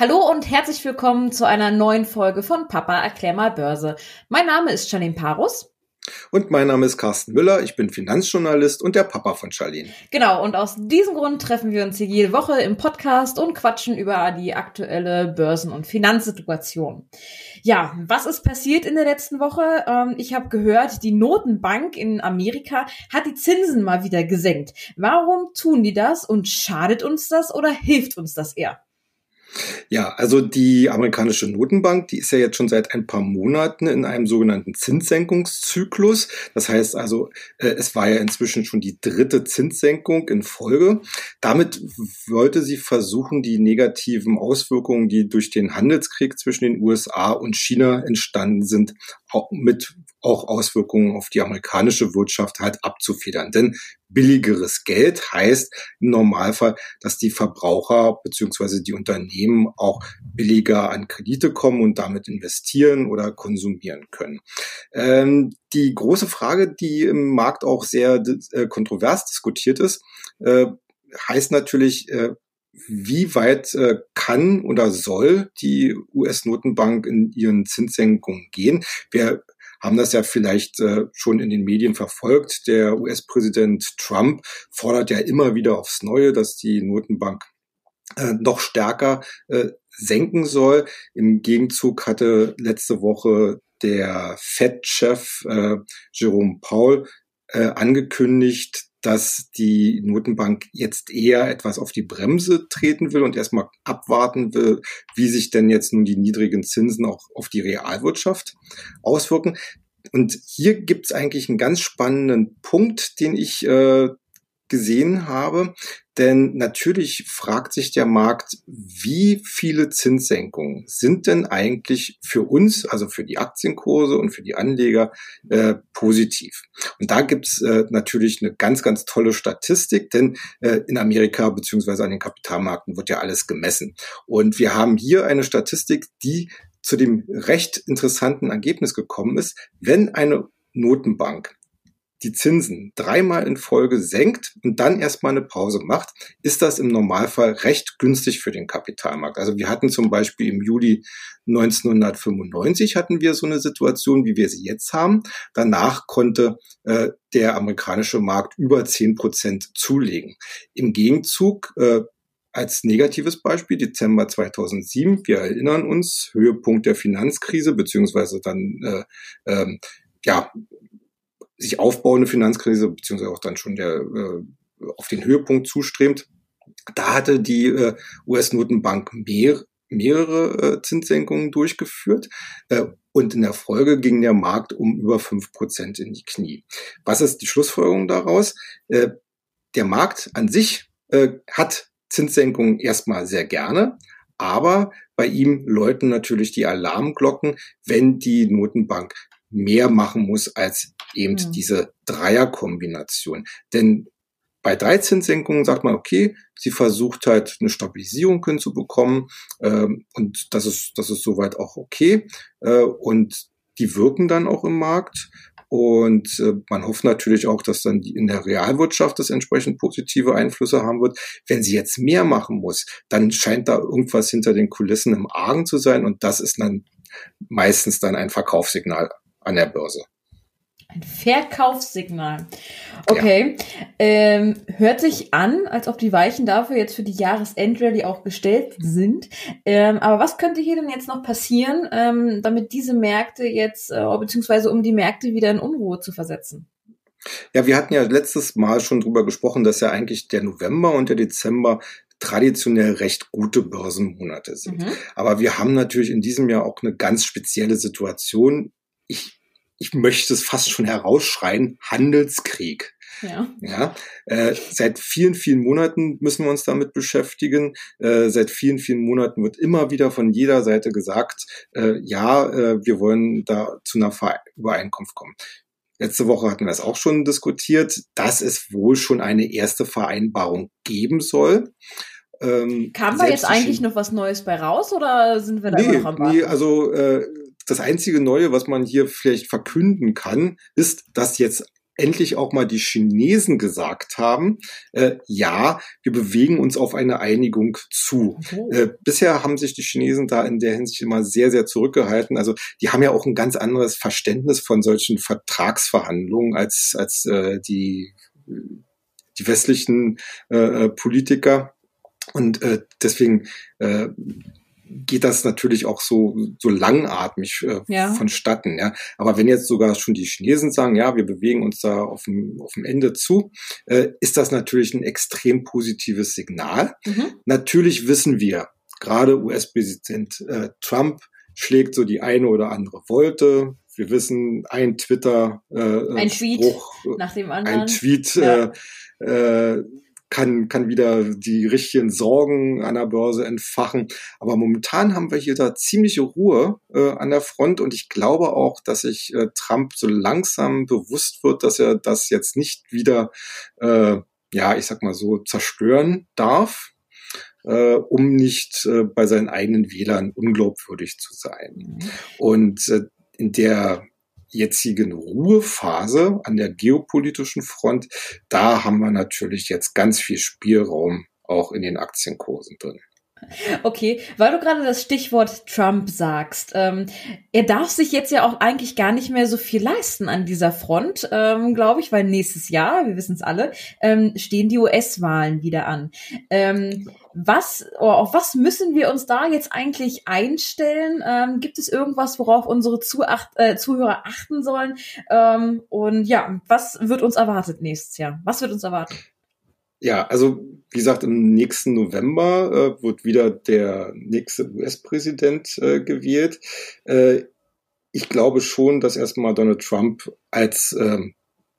Hallo und herzlich willkommen zu einer neuen Folge von Papa erklär mal Börse. Mein Name ist Janine Parus. Und mein Name ist Carsten Müller, ich bin Finanzjournalist und der Papa von Charlene. Genau, und aus diesem Grund treffen wir uns hier jede Woche im Podcast und quatschen über die aktuelle Börsen- und Finanzsituation. Ja, was ist passiert in der letzten Woche? Ähm, ich habe gehört, die Notenbank in Amerika hat die Zinsen mal wieder gesenkt. Warum tun die das und schadet uns das oder hilft uns das eher? Ja, also die amerikanische Notenbank, die ist ja jetzt schon seit ein paar Monaten in einem sogenannten Zinssenkungszyklus. Das heißt also, äh, es war ja inzwischen schon die dritte Zinssenkung in Folge. Damit wollte sie versuchen, die negativen Auswirkungen, die durch den Handelskrieg zwischen den USA und China entstanden sind, mit auch Auswirkungen auf die amerikanische Wirtschaft halt abzufedern. Denn billigeres Geld heißt im Normalfall, dass die Verbraucher beziehungsweise die Unternehmen auch billiger an Kredite kommen und damit investieren oder konsumieren können. Ähm, die große Frage, die im Markt auch sehr äh, kontrovers diskutiert ist, äh, heißt natürlich, äh, wie weit äh, kann oder soll die US-Notenbank in ihren Zinssenkungen gehen? Wir haben das ja vielleicht äh, schon in den Medien verfolgt. Der US-Präsident Trump fordert ja immer wieder aufs Neue, dass die Notenbank äh, noch stärker äh, senken soll. Im Gegenzug hatte letzte Woche der Fed-Chef äh, Jerome Paul äh, angekündigt, dass die Notenbank jetzt eher etwas auf die Bremse treten will und erstmal abwarten will, wie sich denn jetzt nun die niedrigen Zinsen auch auf die Realwirtschaft auswirken. Und hier gibt es eigentlich einen ganz spannenden Punkt, den ich äh, gesehen habe. Denn natürlich fragt sich der Markt, wie viele Zinssenkungen sind denn eigentlich für uns, also für die Aktienkurse und für die Anleger, äh, positiv? Und da gibt's äh, natürlich eine ganz, ganz tolle Statistik, denn äh, in Amerika beziehungsweise an den Kapitalmärkten wird ja alles gemessen. Und wir haben hier eine Statistik, die zu dem recht interessanten Ergebnis gekommen ist, wenn eine Notenbank die Zinsen dreimal in Folge senkt und dann erstmal eine Pause macht, ist das im Normalfall recht günstig für den Kapitalmarkt. Also wir hatten zum Beispiel im Juli 1995 hatten wir so eine Situation, wie wir sie jetzt haben. Danach konnte äh, der amerikanische Markt über zehn Prozent zulegen. Im Gegenzug äh, als negatives Beispiel Dezember 2007. Wir erinnern uns, Höhepunkt der Finanzkrise, beziehungsweise dann äh, ähm, ja, sich aufbauende Finanzkrise, beziehungsweise auch dann schon der äh, auf den Höhepunkt zustrebt. Da hatte die äh, US-Notenbank mehr, mehrere äh, Zinssenkungen durchgeführt. Äh, und in der Folge ging der Markt um über fünf Prozent in die Knie. Was ist die Schlussfolgerung daraus? Äh, der Markt an sich äh, hat Zinssenkungen erstmal sehr gerne, aber bei ihm läuten natürlich die Alarmglocken, wenn die Notenbank mehr machen muss als eben mhm. diese Dreierkombination. Denn bei drei Zinssenkungen sagt man, okay, sie versucht halt eine Stabilisierung hinzubekommen ähm, und das ist, das ist soweit auch okay äh, und die wirken dann auch im Markt und äh, man hofft natürlich auch, dass dann die, in der Realwirtschaft das entsprechend positive Einflüsse haben wird. Wenn sie jetzt mehr machen muss, dann scheint da irgendwas hinter den Kulissen im Argen zu sein und das ist dann meistens dann ein Verkaufssignal an der Börse. Ein Verkaufssignal. Okay. Ja. Ähm, hört sich an, als ob die Weichen dafür jetzt für die Jahresendrallye auch gestellt sind. Ähm, aber was könnte hier denn jetzt noch passieren, ähm, damit diese Märkte jetzt, äh, beziehungsweise um die Märkte wieder in Unruhe zu versetzen? Ja, wir hatten ja letztes Mal schon drüber gesprochen, dass ja eigentlich der November und der Dezember traditionell recht gute Börsenmonate sind. Mhm. Aber wir haben natürlich in diesem Jahr auch eine ganz spezielle Situation. Ich ich möchte es fast schon herausschreien, Handelskrieg. Ja. ja äh, seit vielen, vielen Monaten müssen wir uns damit beschäftigen. Äh, seit vielen, vielen Monaten wird immer wieder von jeder Seite gesagt, äh, ja, äh, wir wollen da zu einer Übereinkunft kommen. Letzte Woche hatten wir es auch schon diskutiert, dass es wohl schon eine erste Vereinbarung geben soll. Ähm, Kam da jetzt eigentlich noch was Neues bei raus oder sind wir da nee, immer noch am Warten? Nee, also äh, das einzige Neue, was man hier vielleicht verkünden kann, ist, dass jetzt endlich auch mal die Chinesen gesagt haben, äh, ja, wir bewegen uns auf eine Einigung zu. Okay. Äh, bisher haben sich die Chinesen da in der Hinsicht immer sehr, sehr zurückgehalten. Also die haben ja auch ein ganz anderes Verständnis von solchen Vertragsverhandlungen als, als äh, die, die westlichen äh, Politiker. Und äh, deswegen äh, geht das natürlich auch so, so langatmig äh, ja. vonstatten. Ja. Aber wenn jetzt sogar schon die Chinesen sagen, ja, wir bewegen uns da auf dem, auf dem Ende zu, äh, ist das natürlich ein extrem positives Signal. Mhm. Natürlich wissen wir, gerade US-Präsident äh, Trump schlägt so die eine oder andere Wolte. Wir wissen, ein Twitter äh, ein Tweet Spruch, nach dem anderen. Ein Tweet ja. äh, äh, kann, kann wieder die richtigen Sorgen an der Börse entfachen. Aber momentan haben wir hier da ziemliche Ruhe äh, an der Front und ich glaube auch, dass sich äh, Trump so langsam bewusst wird, dass er das jetzt nicht wieder, äh, ja, ich sag mal so, zerstören darf. Äh, um nicht äh, bei seinen eigenen Wählern unglaubwürdig zu sein. Mhm. Und äh, in der jetzigen Ruhephase an der geopolitischen Front, da haben wir natürlich jetzt ganz viel Spielraum auch in den Aktienkursen drin. Okay, weil du gerade das Stichwort Trump sagst. Ähm, er darf sich jetzt ja auch eigentlich gar nicht mehr so viel leisten an dieser Front, ähm, glaube ich, weil nächstes Jahr, wir wissen es alle, ähm, stehen die US-Wahlen wieder an. Ähm, was, oh, auf was müssen wir uns da jetzt eigentlich einstellen? Ähm, gibt es irgendwas, worauf unsere Zuacht, äh, Zuhörer achten sollen? Ähm, und ja, was wird uns erwartet nächstes Jahr? Was wird uns erwarten? Ja, also wie gesagt, im nächsten November äh, wird wieder der nächste US-Präsident äh, gewählt. Äh, ich glaube schon, dass erstmal Donald Trump als ähm,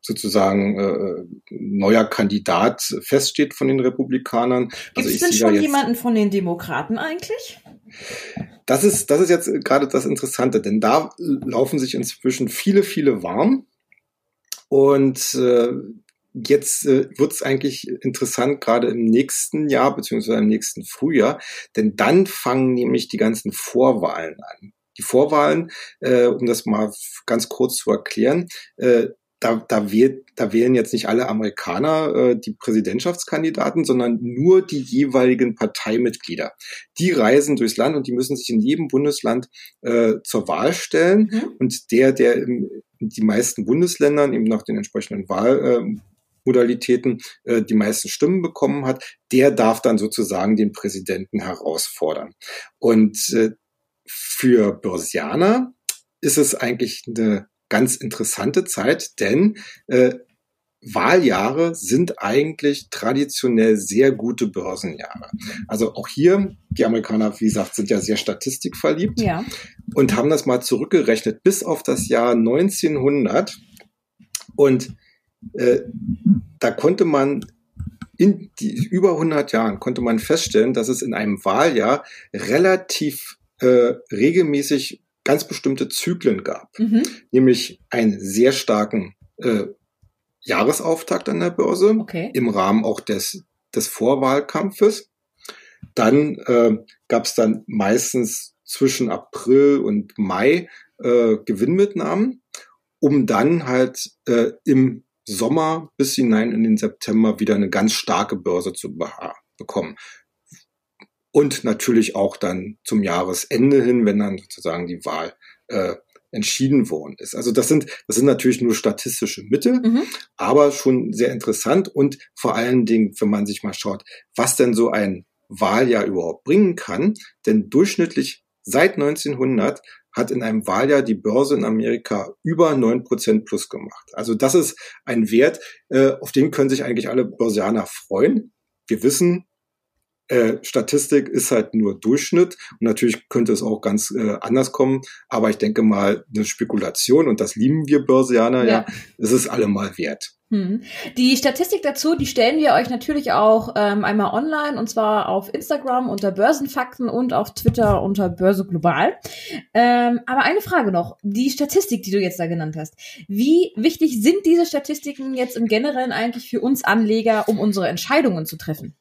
sozusagen äh, neuer Kandidat feststeht von den Republikanern. Gibt also es denn schon jemanden von den Demokraten eigentlich? Das ist, das ist jetzt gerade das Interessante, denn da laufen sich inzwischen viele, viele warm. Und äh, jetzt äh, wird es eigentlich interessant, gerade im nächsten Jahr beziehungsweise im nächsten Frühjahr, denn dann fangen nämlich die ganzen Vorwahlen an. Die Vorwahlen, äh, um das mal ganz kurz zu erklären, äh, da, da, wählt, da wählen jetzt nicht alle Amerikaner äh, die Präsidentschaftskandidaten, sondern nur die jeweiligen Parteimitglieder. Die reisen durchs Land und die müssen sich in jedem Bundesland äh, zur Wahl stellen. Mhm. Und der, der in, in die meisten Bundesländern eben nach den entsprechenden Wahlmodalitäten äh, die meisten Stimmen bekommen hat, der darf dann sozusagen den Präsidenten herausfordern. Und äh, für Börsianer ist es eigentlich eine ganz interessante Zeit, denn äh, Wahljahre sind eigentlich traditionell sehr gute Börsenjahre. Also auch hier, die Amerikaner, wie gesagt, sind ja sehr statistikverliebt ja. und haben das mal zurückgerechnet bis auf das Jahr 1900. Und äh, da konnte man in die, über 100 Jahren konnte man feststellen, dass es in einem Wahljahr relativ äh, regelmäßig ganz bestimmte Zyklen gab, mhm. nämlich einen sehr starken äh, Jahresauftakt an der Börse okay. im Rahmen auch des, des Vorwahlkampfes. Dann äh, gab es dann meistens zwischen April und Mai äh, Gewinnmitnahmen, um dann halt äh, im Sommer bis hinein in den September wieder eine ganz starke Börse zu bekommen und natürlich auch dann zum Jahresende hin, wenn dann sozusagen die Wahl äh, entschieden worden ist. Also das sind, das sind natürlich nur statistische Mittel, mhm. aber schon sehr interessant und vor allen Dingen, wenn man sich mal schaut, was denn so ein Wahljahr überhaupt bringen kann, denn durchschnittlich seit 1900 hat in einem Wahljahr die Börse in Amerika über neun Prozent plus gemacht. Also das ist ein Wert, äh, auf den können sich eigentlich alle Börsianer freuen. Wir wissen, äh, Statistik ist halt nur Durchschnitt und natürlich könnte es auch ganz äh, anders kommen, aber ich denke mal, eine Spekulation und das lieben wir Börsianer, ja, ja es ist allemal wert. Hm. Die Statistik dazu, die stellen wir euch natürlich auch ähm, einmal online und zwar auf Instagram unter Börsenfakten und auf Twitter unter Börse Global. Ähm, aber eine Frage noch, die Statistik, die du jetzt da genannt hast, wie wichtig sind diese Statistiken jetzt im Generellen eigentlich für uns Anleger, um unsere Entscheidungen zu treffen?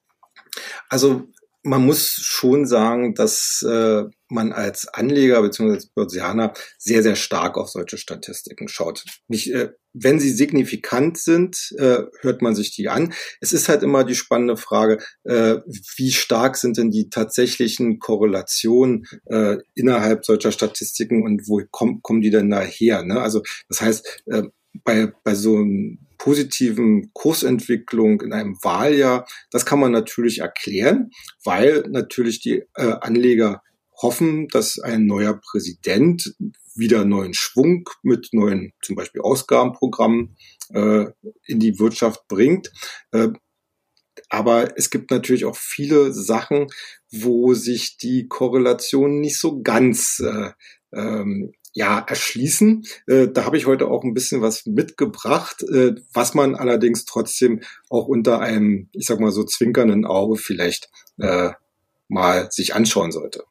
Also man muss schon sagen, dass äh, man als Anleger bzw. Börsianer sehr, sehr stark auf solche Statistiken schaut. Nicht, äh, wenn sie signifikant sind, äh, hört man sich die an. Es ist halt immer die spannende Frage, äh, wie stark sind denn die tatsächlichen Korrelationen äh, innerhalb solcher Statistiken und wo komm, kommen die denn daher? Ne? Also das heißt, äh, bei, bei so einem positiven Kursentwicklung in einem Wahljahr, das kann man natürlich erklären, weil natürlich die äh, Anleger hoffen, dass ein neuer Präsident wieder neuen Schwung mit neuen zum Beispiel Ausgabenprogrammen äh, in die Wirtschaft bringt. Äh, aber es gibt natürlich auch viele Sachen, wo sich die Korrelationen nicht so ganz äh, ähm, ja, erschließen. Äh, da habe ich heute auch ein bisschen was mitgebracht, äh, was man allerdings trotzdem auch unter einem, ich sag mal so zwinkernden Auge vielleicht äh, mal sich anschauen sollte.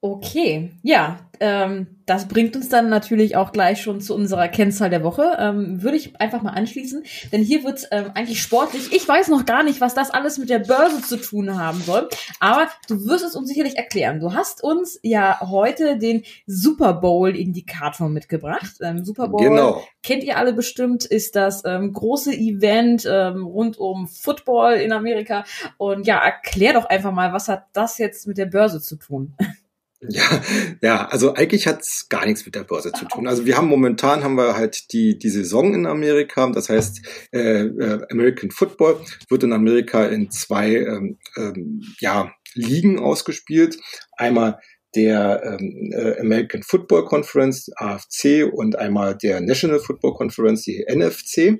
Okay, ja, ähm, das bringt uns dann natürlich auch gleich schon zu unserer Kennzahl der Woche. Ähm, Würde ich einfach mal anschließen, denn hier wird ähm, eigentlich sportlich. Ich weiß noch gar nicht, was das alles mit der Börse zu tun haben soll, aber du wirst es uns sicherlich erklären. Du hast uns ja heute den Super Bowl-Indikator mitgebracht. Ähm, Super Bowl genau. kennt ihr alle bestimmt, ist das ähm, große Event ähm, rund um Football in Amerika. Und ja, erklär doch einfach mal, was hat das jetzt mit der Börse zu tun? Ja, ja, also eigentlich hat's gar nichts mit der Börse zu tun. Also wir haben momentan haben wir halt die die Saison in Amerika. Das heißt, äh, äh, American Football wird in Amerika in zwei ähm, ähm, ja, Ligen ausgespielt. Einmal der ähm, äh, American Football Conference AFC und einmal der National Football Conference die NFC.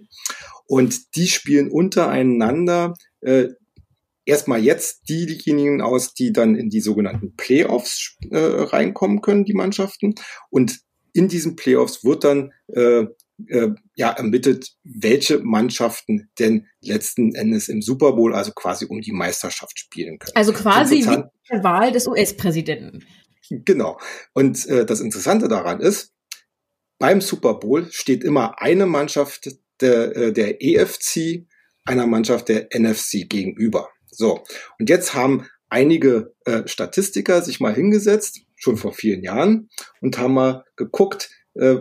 Und die spielen untereinander äh, erstmal jetzt diejenigen aus, die dann in die sogenannten Playoffs äh, reinkommen können, die Mannschaften. Und in diesen Playoffs wird dann äh, äh, ja ermittelt, welche Mannschaften denn letzten Endes im Super Bowl, also quasi um die Meisterschaft spielen können. Also quasi wie die Wahl des US-Präsidenten. Genau. Und äh, das Interessante daran ist, beim Super Bowl steht immer eine Mannschaft der, äh, der EFC einer Mannschaft der NFC gegenüber. So, und jetzt haben einige äh, Statistiker sich mal hingesetzt, schon vor vielen Jahren, und haben mal geguckt, äh,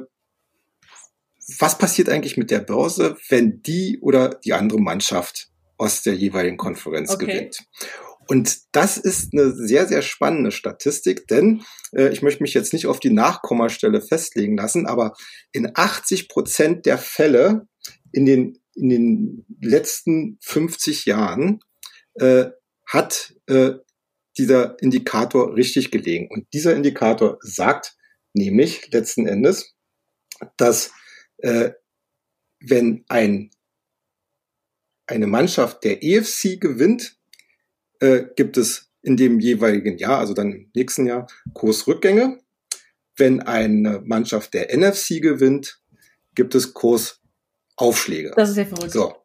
was passiert eigentlich mit der Börse, wenn die oder die andere Mannschaft aus der jeweiligen Konferenz okay. gewinnt. Und das ist eine sehr, sehr spannende Statistik, denn äh, ich möchte mich jetzt nicht auf die Nachkommastelle festlegen lassen, aber in 80 Prozent der Fälle in den, in den letzten 50 Jahren äh, hat äh, dieser Indikator richtig gelegen. Und dieser Indikator sagt nämlich letzten Endes, dass äh, wenn ein, eine Mannschaft der EFC gewinnt, äh, gibt es in dem jeweiligen Jahr, also dann im nächsten Jahr, Kursrückgänge. Wenn eine Mannschaft der NFC gewinnt, gibt es Kursaufschläge. Das ist ja verrückt. So.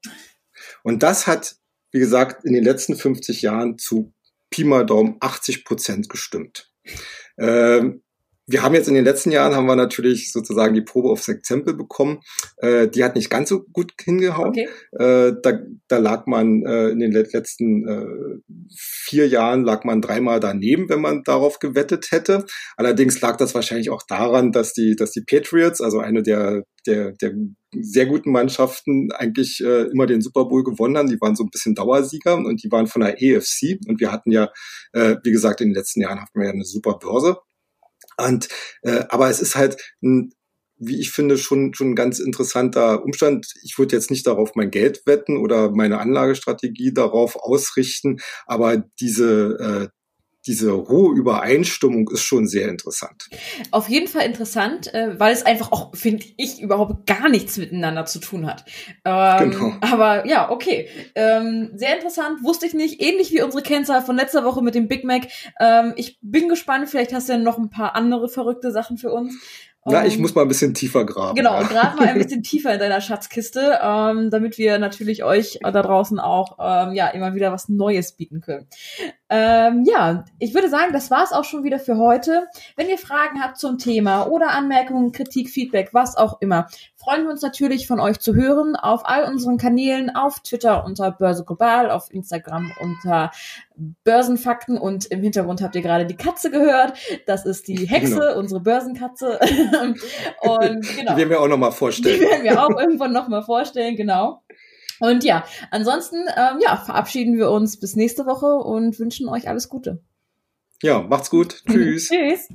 Und das hat wie gesagt, in den letzten 50 Jahren zu Pi mal Daumen 80 Prozent gestimmt. Ähm, wir haben jetzt in den letzten Jahren haben wir natürlich sozusagen die Probe aufs Exempel bekommen. Äh, die hat nicht ganz so gut hingehauen. Okay. Äh, da, da lag man äh, in den letzten äh, vier Jahren lag man dreimal daneben, wenn man darauf gewettet hätte. Allerdings lag das wahrscheinlich auch daran, dass die, dass die Patriots, also eine der der, der sehr guten Mannschaften eigentlich äh, immer den Super Bowl gewonnen haben. Die waren so ein bisschen Dauersieger und die waren von der EFC. Und wir hatten ja, äh, wie gesagt, in den letzten Jahren hatten wir ja eine super Börse. Und äh, aber es ist halt ein wie ich finde, schon, schon ein ganz interessanter Umstand. Ich würde jetzt nicht darauf mein Geld wetten oder meine Anlagestrategie darauf ausrichten, aber diese, äh, diese hohe Übereinstimmung ist schon sehr interessant. Auf jeden Fall interessant, äh, weil es einfach auch, finde ich, überhaupt gar nichts miteinander zu tun hat. Ähm, genau. Aber ja, okay. Ähm, sehr interessant, wusste ich nicht. Ähnlich wie unsere Kennzahl von letzter Woche mit dem Big Mac. Ähm, ich bin gespannt, vielleicht hast du ja noch ein paar andere verrückte Sachen für uns. Na, ich ähm, muss mal ein bisschen tiefer graben. Genau, ja. grab mal ein bisschen tiefer in deiner Schatzkiste, ähm, damit wir natürlich euch da draußen auch ähm, ja immer wieder was Neues bieten können. Ähm, ja, ich würde sagen, das war's auch schon wieder für heute. Wenn ihr Fragen habt zum Thema oder Anmerkungen, Kritik, Feedback, was auch immer, freuen wir uns natürlich von euch zu hören auf all unseren Kanälen, auf Twitter unter Börse Global, auf Instagram unter Börsenfakten und im Hintergrund habt ihr gerade die Katze gehört. Das ist die Hexe, genau. unsere Börsenkatze. und genau. Die werden wir auch nochmal vorstellen. Die werden wir auch irgendwann nochmal vorstellen, genau. Und ja, ansonsten ähm, ja, verabschieden wir uns bis nächste Woche und wünschen euch alles Gute. Ja, macht's gut. Tschüss. Tschüss.